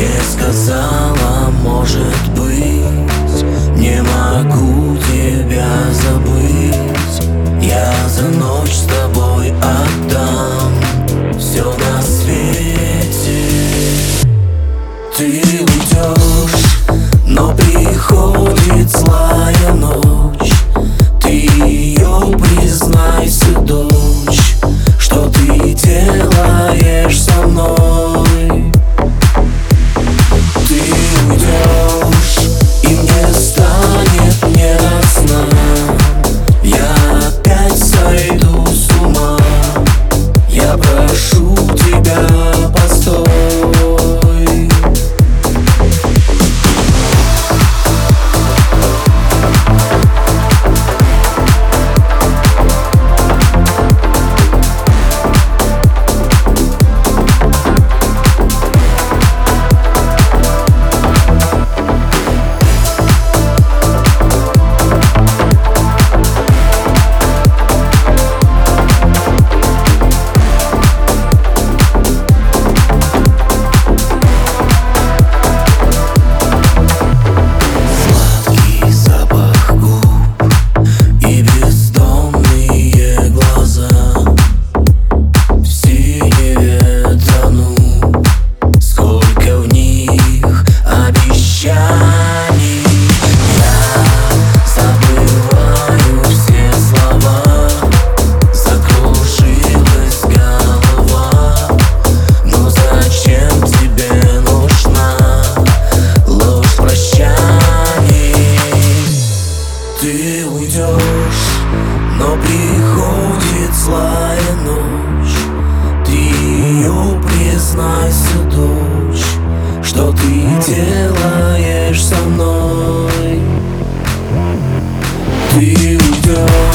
не сказала, может быть, не могу. Приходит злая ночь Ты ее признайся, дочь Что ты делаешь со мной? Ты уйдешь